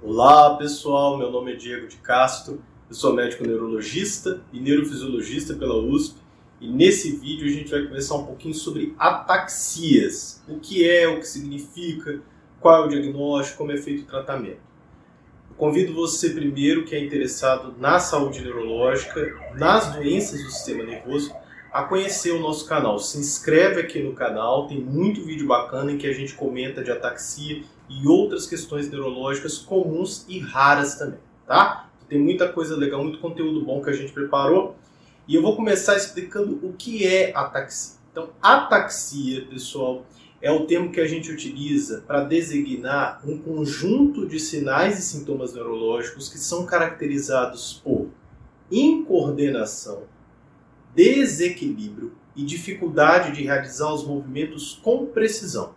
Olá pessoal, meu nome é Diego de Castro, eu sou médico neurologista e neurofisiologista pela USP e nesse vídeo a gente vai conversar um pouquinho sobre ataxias, o que é, o que significa, qual é o diagnóstico, como é feito o tratamento. Eu convido você primeiro que é interessado na saúde neurológica, nas doenças do sistema nervoso, a conhecer o nosso canal. Se inscreve aqui no canal, tem muito vídeo bacana em que a gente comenta de ataxia e outras questões neurológicas comuns e raras também, tá? Tem muita coisa legal, muito conteúdo bom que a gente preparou. E eu vou começar explicando o que é ataxia. Então, ataxia, pessoal, é o termo que a gente utiliza para designar um conjunto de sinais e sintomas neurológicos que são caracterizados por incoordenação, desequilíbrio e dificuldade de realizar os movimentos com precisão.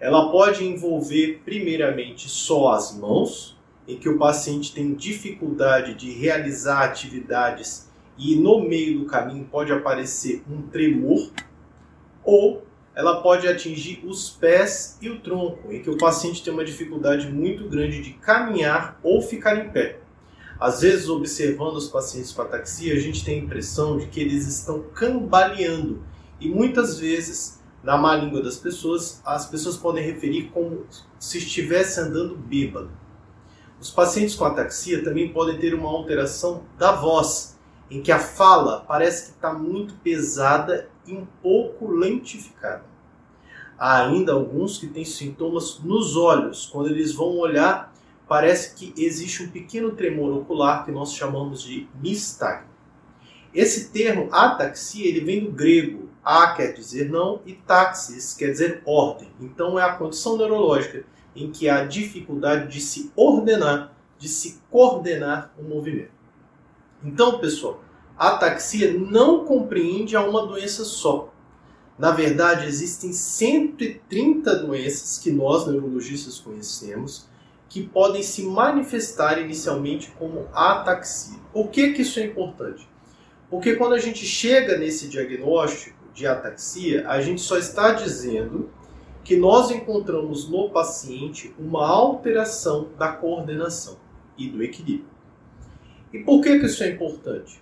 Ela pode envolver, primeiramente, só as mãos, em que o paciente tem dificuldade de realizar atividades e no meio do caminho pode aparecer um tremor, ou ela pode atingir os pés e o tronco, em que o paciente tem uma dificuldade muito grande de caminhar ou ficar em pé. Às vezes, observando os pacientes com ataxia, a gente tem a impressão de que eles estão cambaleando e muitas vezes, na má língua das pessoas, as pessoas podem referir como se estivesse andando bêbado. Os pacientes com ataxia também podem ter uma alteração da voz, em que a fala parece que está muito pesada e um pouco lentificada. Há ainda alguns que têm sintomas nos olhos, quando eles vão olhar parece que existe um pequeno tremor ocular que nós chamamos de nistagmo. Esse termo ataxia ele vem do grego. A quer dizer não e taxis quer dizer ordem. Então é a condição neurológica em que há dificuldade de se ordenar, de se coordenar o movimento. Então, pessoal, a ataxia não compreende a uma doença só. Na verdade, existem 130 doenças que nós neurologistas conhecemos que podem se manifestar inicialmente como ataxia. Por que, que isso é importante? Porque quando a gente chega nesse diagnóstico de ataxia, a gente só está dizendo que nós encontramos no paciente uma alteração da coordenação e do equilíbrio. E por que, que isso é importante?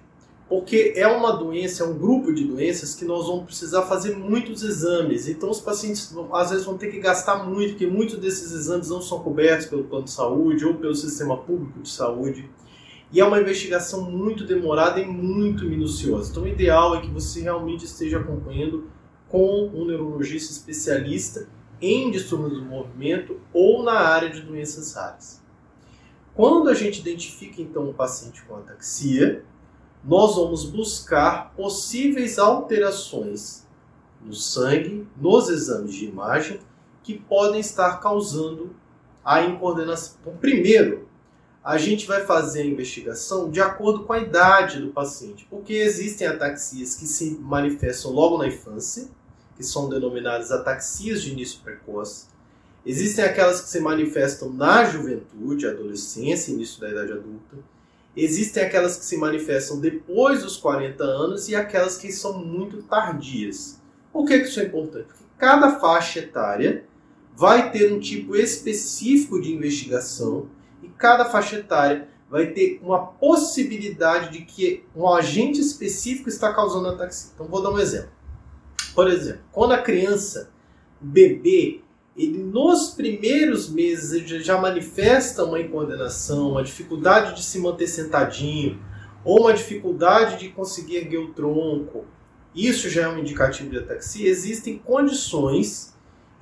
porque é uma doença, é um grupo de doenças que nós vamos precisar fazer muitos exames. Então os pacientes às vezes vão ter que gastar muito, porque muitos desses exames não são cobertos pelo plano de saúde ou pelo sistema público de saúde. E é uma investigação muito demorada e muito minuciosa. Então o ideal é que você realmente esteja acompanhando com um neurologista especialista em distúrbios do movimento ou na área de doenças raras. Quando a gente identifica então um paciente com ataxia, nós vamos buscar possíveis alterações no sangue, nos exames de imagem, que podem estar causando a incoordenação. Então, primeiro, a gente vai fazer a investigação de acordo com a idade do paciente, porque existem ataxias que se manifestam logo na infância, que são denominadas ataxias de início precoce. Existem aquelas que se manifestam na juventude, adolescência, início da idade adulta Existem aquelas que se manifestam depois dos 40 anos e aquelas que são muito tardias. Por que isso é importante? Porque cada faixa etária vai ter um tipo específico de investigação e cada faixa etária vai ter uma possibilidade de que um agente específico está causando ataxia. Então vou dar um exemplo. Por exemplo, quando a criança, bebê, ele nos primeiros meses já manifesta uma incoordenação, uma dificuldade de se manter sentadinho, ou uma dificuldade de conseguir erguer o tronco, isso já é um indicativo de ataxia. Existem condições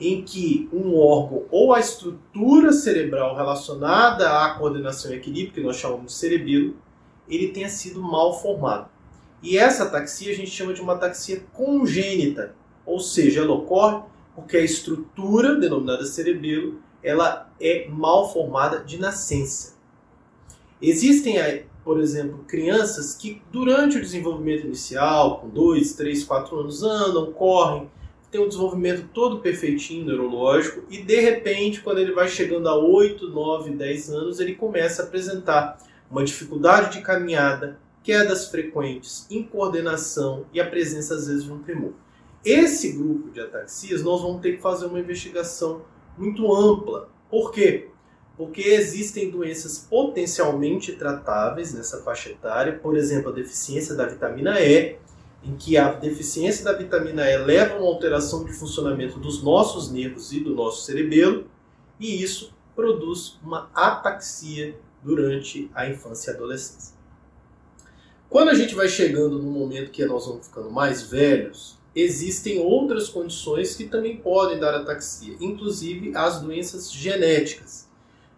em que um órgão ou a estrutura cerebral relacionada à coordenação e equilíbrio, que nós chamamos de cerebelo, ele tenha sido mal formado. E essa ataxia a gente chama de uma ataxia congênita, ou seja, ela ocorre porque a estrutura denominada cerebelo ela é mal formada de nascença. Existem, por exemplo, crianças que durante o desenvolvimento inicial, com 2, 3, 4 anos, andam, correm, tem um desenvolvimento todo perfeitinho neurológico e de repente, quando ele vai chegando a 8, 9, 10 anos, ele começa a apresentar uma dificuldade de caminhada, quedas frequentes, incoordenação e a presença às vezes de um tremor. Esse grupo de ataxias, nós vamos ter que fazer uma investigação muito ampla. Por quê? porque existem doenças potencialmente tratáveis nessa faixa etária, por exemplo, a deficiência da vitamina E, em que a deficiência da vitamina E leva a uma alteração de funcionamento dos nossos nervos e do nosso cerebelo, e isso produz uma ataxia durante a infância e adolescência. Quando a gente vai chegando no momento que nós vamos ficando mais velhos, existem outras condições que também podem dar ataxia, inclusive as doenças genéticas.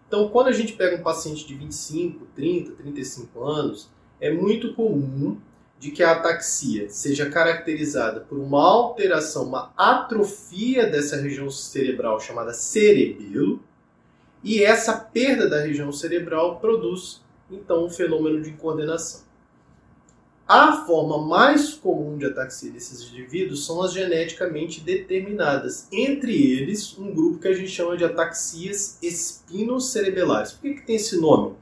Então, quando a gente pega um paciente de 25, 30, 35 anos, é muito comum de que a ataxia seja caracterizada por uma alteração, uma atrofia dessa região cerebral chamada cerebelo, e essa perda da região cerebral produz então um fenômeno de coordenação. A forma mais comum de ataxia desses indivíduos são as geneticamente determinadas, entre eles um grupo que a gente chama de ataxias espinocerebelares. Por que, que tem esse nome?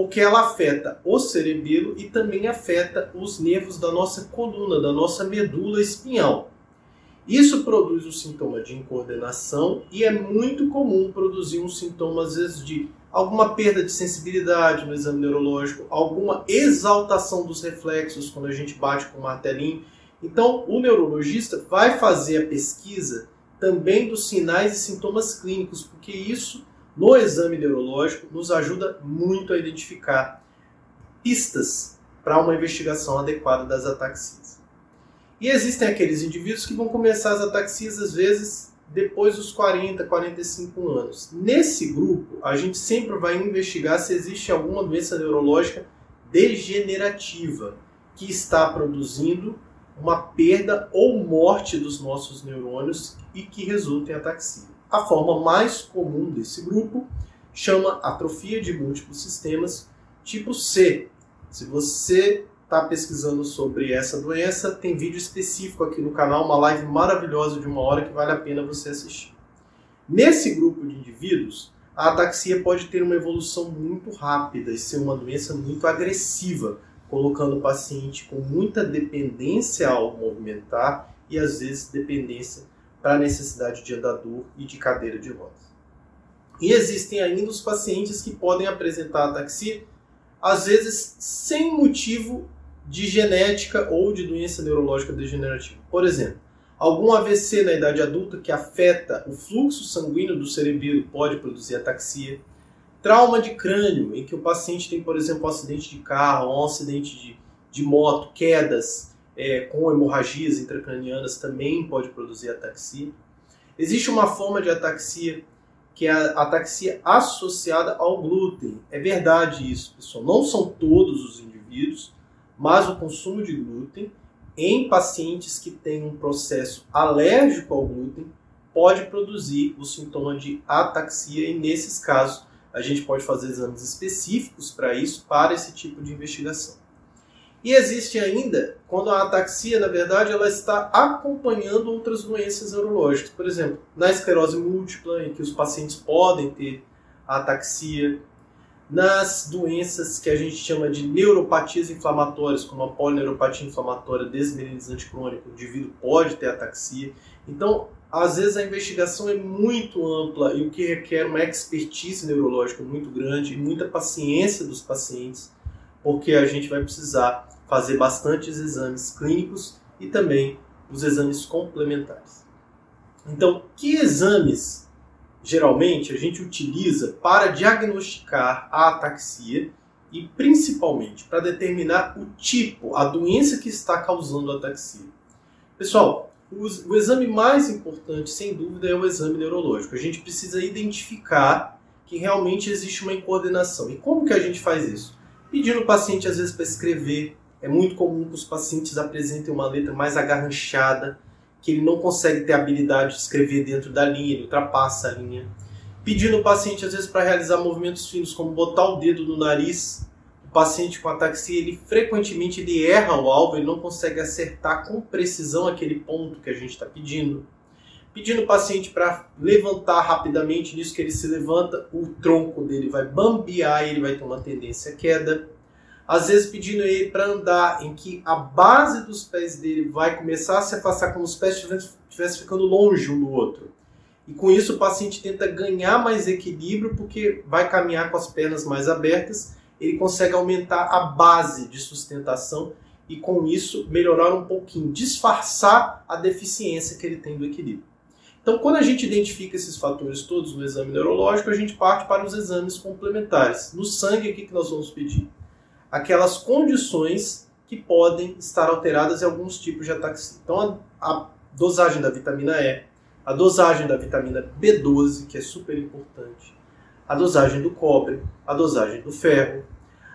Porque ela afeta o cerebelo e também afeta os nervos da nossa coluna, da nossa medula espinhal. Isso produz o sintoma de incoordenação e é muito comum produzir um sintoma, às vezes, de alguma perda de sensibilidade no exame neurológico, alguma exaltação dos reflexos quando a gente bate com o martelinho. Então, o neurologista vai fazer a pesquisa também dos sinais e sintomas clínicos, porque isso, no exame neurológico, nos ajuda muito a identificar pistas para uma investigação adequada das ataxias. E existem aqueles indivíduos que vão começar as ataxias, às vezes, depois dos 40, 45 anos. Nesse grupo, a gente sempre vai investigar se existe alguma doença neurológica degenerativa que está produzindo uma perda ou morte dos nossos neurônios e que resulta em ataxia. A forma mais comum desse grupo chama atrofia de múltiplos sistemas tipo C. Se você está pesquisando sobre essa doença, tem vídeo específico aqui no canal, uma live maravilhosa de uma hora que vale a pena você assistir. Nesse grupo de indivíduos, a ataxia pode ter uma evolução muito rápida e ser uma doença muito agressiva, colocando o paciente com muita dependência ao movimentar e às vezes dependência para a necessidade de andador e de cadeira de rodas. E existem ainda os pacientes que podem apresentar ataxia, às vezes sem motivo de genética ou de doença neurológica degenerativa. Por exemplo, algum AVC na idade adulta que afeta o fluxo sanguíneo do cerebelo pode produzir ataxia. Trauma de crânio, em que o paciente tem, por exemplo, um acidente de carro, um acidente de, de moto, quedas é, com hemorragias intracranianas também pode produzir ataxia. Existe uma forma de ataxia que é a ataxia associada ao glúten. É verdade isso, pessoal. Não são todos os indivíduos, mas o consumo de glúten em pacientes que têm um processo alérgico ao glúten pode produzir o sintoma de ataxia e nesses casos a gente pode fazer exames específicos para isso, para esse tipo de investigação. E existe ainda quando a ataxia, na verdade, ela está acompanhando outras doenças neurológicas. Por exemplo, na esclerose múltipla, em que os pacientes podem ter ataxia, nas doenças que a gente chama de neuropatias inflamatórias, como a polineuropatia inflamatória desmineralizante crônica, o indivíduo pode ter ataxia. Então, às vezes a investigação é muito ampla e o que requer uma expertise neurológica muito grande e muita paciência dos pacientes, porque a gente vai precisar fazer bastantes exames clínicos e também os exames complementares. Então, que exames geralmente a gente utiliza para diagnosticar a ataxia e principalmente para determinar o tipo, a doença que está causando a ataxia. Pessoal, o, exame mais importante, sem dúvida, é o exame neurológico. A gente precisa identificar que realmente existe uma incoordenação. E como que a gente faz isso? Pedindo o paciente, às vezes, para escrever. É muito comum que os pacientes apresentem uma letra mais agarranchada, que ele não consegue ter a habilidade de escrever dentro da linha, ele ultrapassa a linha. Pedindo o paciente, às vezes, para realizar movimentos finos, como botar o dedo no nariz. O paciente com ataxia, ele frequentemente ele erra o alvo, ele não consegue acertar com precisão aquele ponto que a gente está pedindo. Pedindo o paciente para levantar rapidamente, nisso que ele se levanta, o tronco dele vai bambear e ele vai ter uma tendência à queda às vezes pedindo ele para andar em que a base dos pés dele vai começar a se afastar como os pés estivessem ficando longe um do outro. E com isso o paciente tenta ganhar mais equilíbrio porque vai caminhar com as pernas mais abertas, ele consegue aumentar a base de sustentação e com isso melhorar um pouquinho, disfarçar a deficiência que ele tem do equilíbrio. Então, quando a gente identifica esses fatores todos no exame neurológico, a gente parte para os exames complementares. No sangue, o que nós vamos pedir? Aquelas condições que podem estar alteradas em alguns tipos de ataxia. Então, a, a dosagem da vitamina E, a dosagem da vitamina B12, que é super importante, a dosagem do cobre, a dosagem do ferro,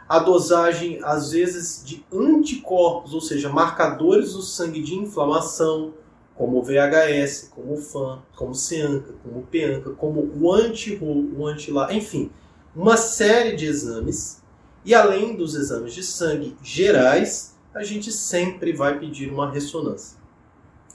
a dosagem, às vezes, de anticorpos, ou seja, marcadores do sangue de inflamação, como o VHS, como o FAN, como o CEANCA, como o PEANCA, como o anti-RO, o anti-LA, enfim, uma série de exames. E além dos exames de sangue gerais, a gente sempre vai pedir uma ressonância.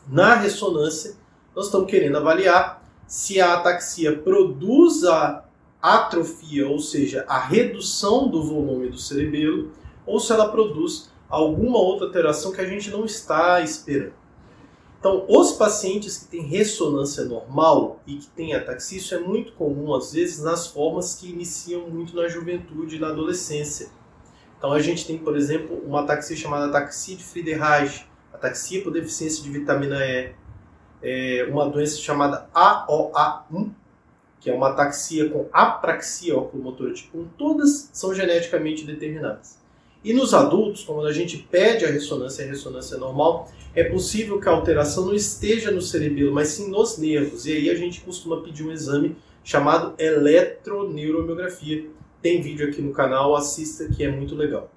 Na ressonância, nós estamos querendo avaliar se a ataxia produz a atrofia, ou seja, a redução do volume do cerebelo, ou se ela produz alguma outra alteração que a gente não está esperando. Então, os pacientes que têm ressonância normal e que têm ataxia, isso é muito comum às vezes nas formas que iniciam muito na juventude e na adolescência. Então, a gente tem, por exemplo, uma ataxia chamada ataxia de Friedreich, ataxia por deficiência de vitamina E, é uma doença chamada AOA1, que é uma ataxia com apraxia oculomotora tipo 1, todas são geneticamente determinadas. E nos adultos, quando a gente pede a ressonância, a ressonância normal, é possível que a alteração não esteja no cerebelo, mas sim nos nervos. E aí a gente costuma pedir um exame chamado eletroneuromiografia. Tem vídeo aqui no canal, assista que é muito legal.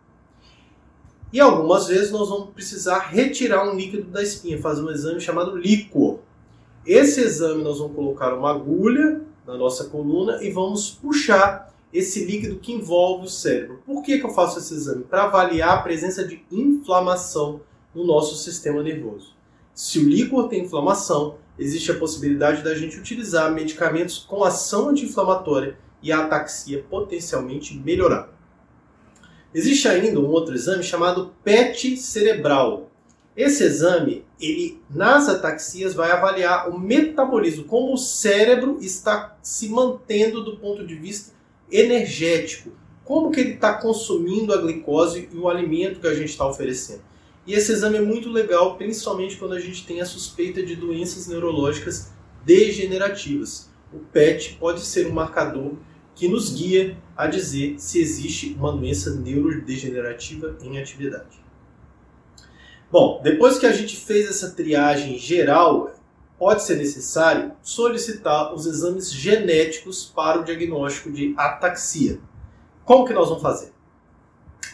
E algumas vezes nós vamos precisar retirar um líquido da espinha, fazer um exame chamado líquor. Esse exame nós vamos colocar uma agulha na nossa coluna e vamos puxar esse líquido que envolve o cérebro. Por que, que eu faço esse exame? Para avaliar a presença de inflamação no nosso sistema nervoso. Se o líquor tem inflamação, existe a possibilidade da gente utilizar medicamentos com ação anti-inflamatória e a ataxia potencialmente melhorar. Existe ainda um outro exame chamado PET cerebral. Esse exame, ele nas ataxias vai avaliar o metabolismo, como o cérebro está se mantendo do ponto de vista energético, como que ele está consumindo a glicose e o alimento que a gente está oferecendo. E esse exame é muito legal, principalmente quando a gente tem a suspeita de doenças neurológicas degenerativas. O PET pode ser um marcador que nos guia a dizer se existe uma doença neurodegenerativa em atividade. Bom, depois que a gente fez essa triagem geral, pode ser necessário solicitar os exames genéticos para o diagnóstico de ataxia. Como que nós vamos fazer?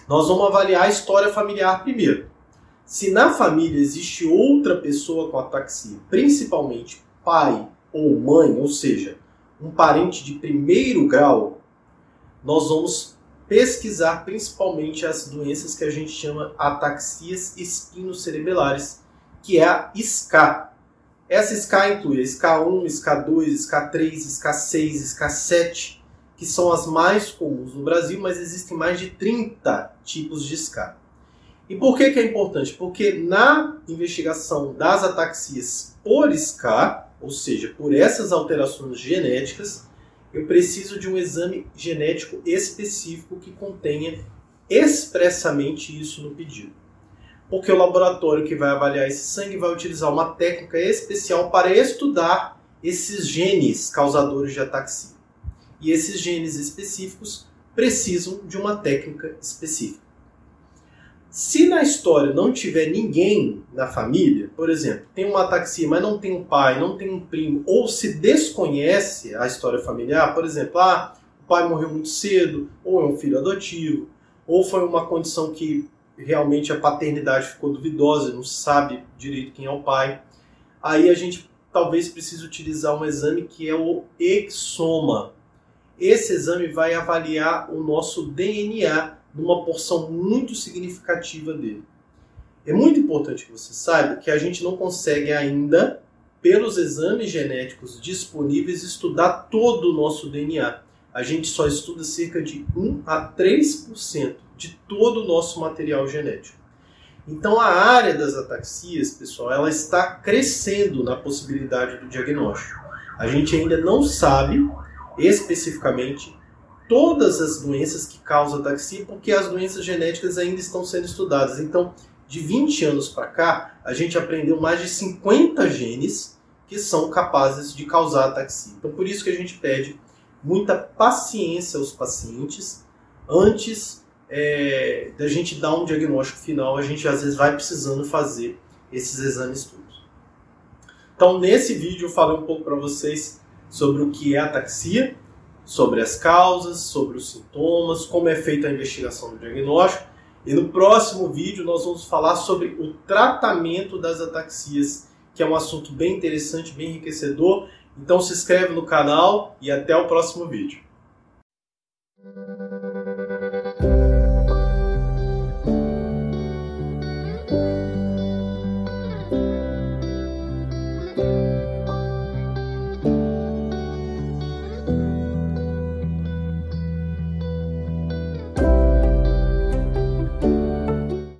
Nós vamos avaliar a história familiar primeiro. Se na família existe outra pessoa com ataxia, principalmente pai ou mãe, ou seja, um parente de primeiro grau, nós vamos pesquisar principalmente as doenças que a gente chama ataxias espinocerebelares, que é a SCA. Essa SCA inclui a SCA1, SCA2, SCA3, SCA6, SCA7, que são as mais comuns no Brasil, mas existem mais de 30 tipos de SCA. E por que, que é importante? Porque na investigação das ataxias por SCA, ou seja, por essas alterações genéticas, eu preciso de um exame genético específico que contenha expressamente isso no pedido. Porque o laboratório que vai avaliar esse sangue vai utilizar uma técnica especial para estudar esses genes causadores de ataxia. E esses genes específicos precisam de uma técnica específica. Se na história não tiver ninguém na família, por exemplo, tem uma ataxia, mas não tem um pai, não tem um primo, ou se desconhece a história familiar, por exemplo, ah, o pai morreu muito cedo, ou é um filho adotivo, ou foi uma condição que realmente a paternidade ficou duvidosa, não sabe direito quem é o pai, aí a gente talvez precise utilizar um exame que é o exoma. Esse exame vai avaliar o nosso DNA numa porção muito significativa dele. É muito importante que você saiba que a gente não consegue ainda, pelos exames genéticos disponíveis, estudar todo o nosso DNA. A gente só estuda cerca de 1 a 3% de todo o nosso material genético. Então a área das ataxias, pessoal, ela está crescendo na possibilidade do diagnóstico. A gente ainda não sabe especificamente todas as doenças que causam ataxia, porque as doenças genéticas ainda estão sendo estudadas. Então, de 20 anos para cá, a gente aprendeu mais de 50 genes que são capazes de causar ataxia. Então, por isso que a gente pede muita paciência aos pacientes antes é, da gente dar um diagnóstico final. A gente às vezes vai precisando fazer esses exames todos. Então, nesse vídeo eu falei um pouco para vocês sobre o que é ataxia, sobre as causas, sobre os sintomas, como é feita a investigação do diagnóstico. E no próximo vídeo nós vamos falar sobre o tratamento das ataxias, que é um assunto bem interessante, bem enriquecedor. Então se inscreve no canal e até o próximo vídeo.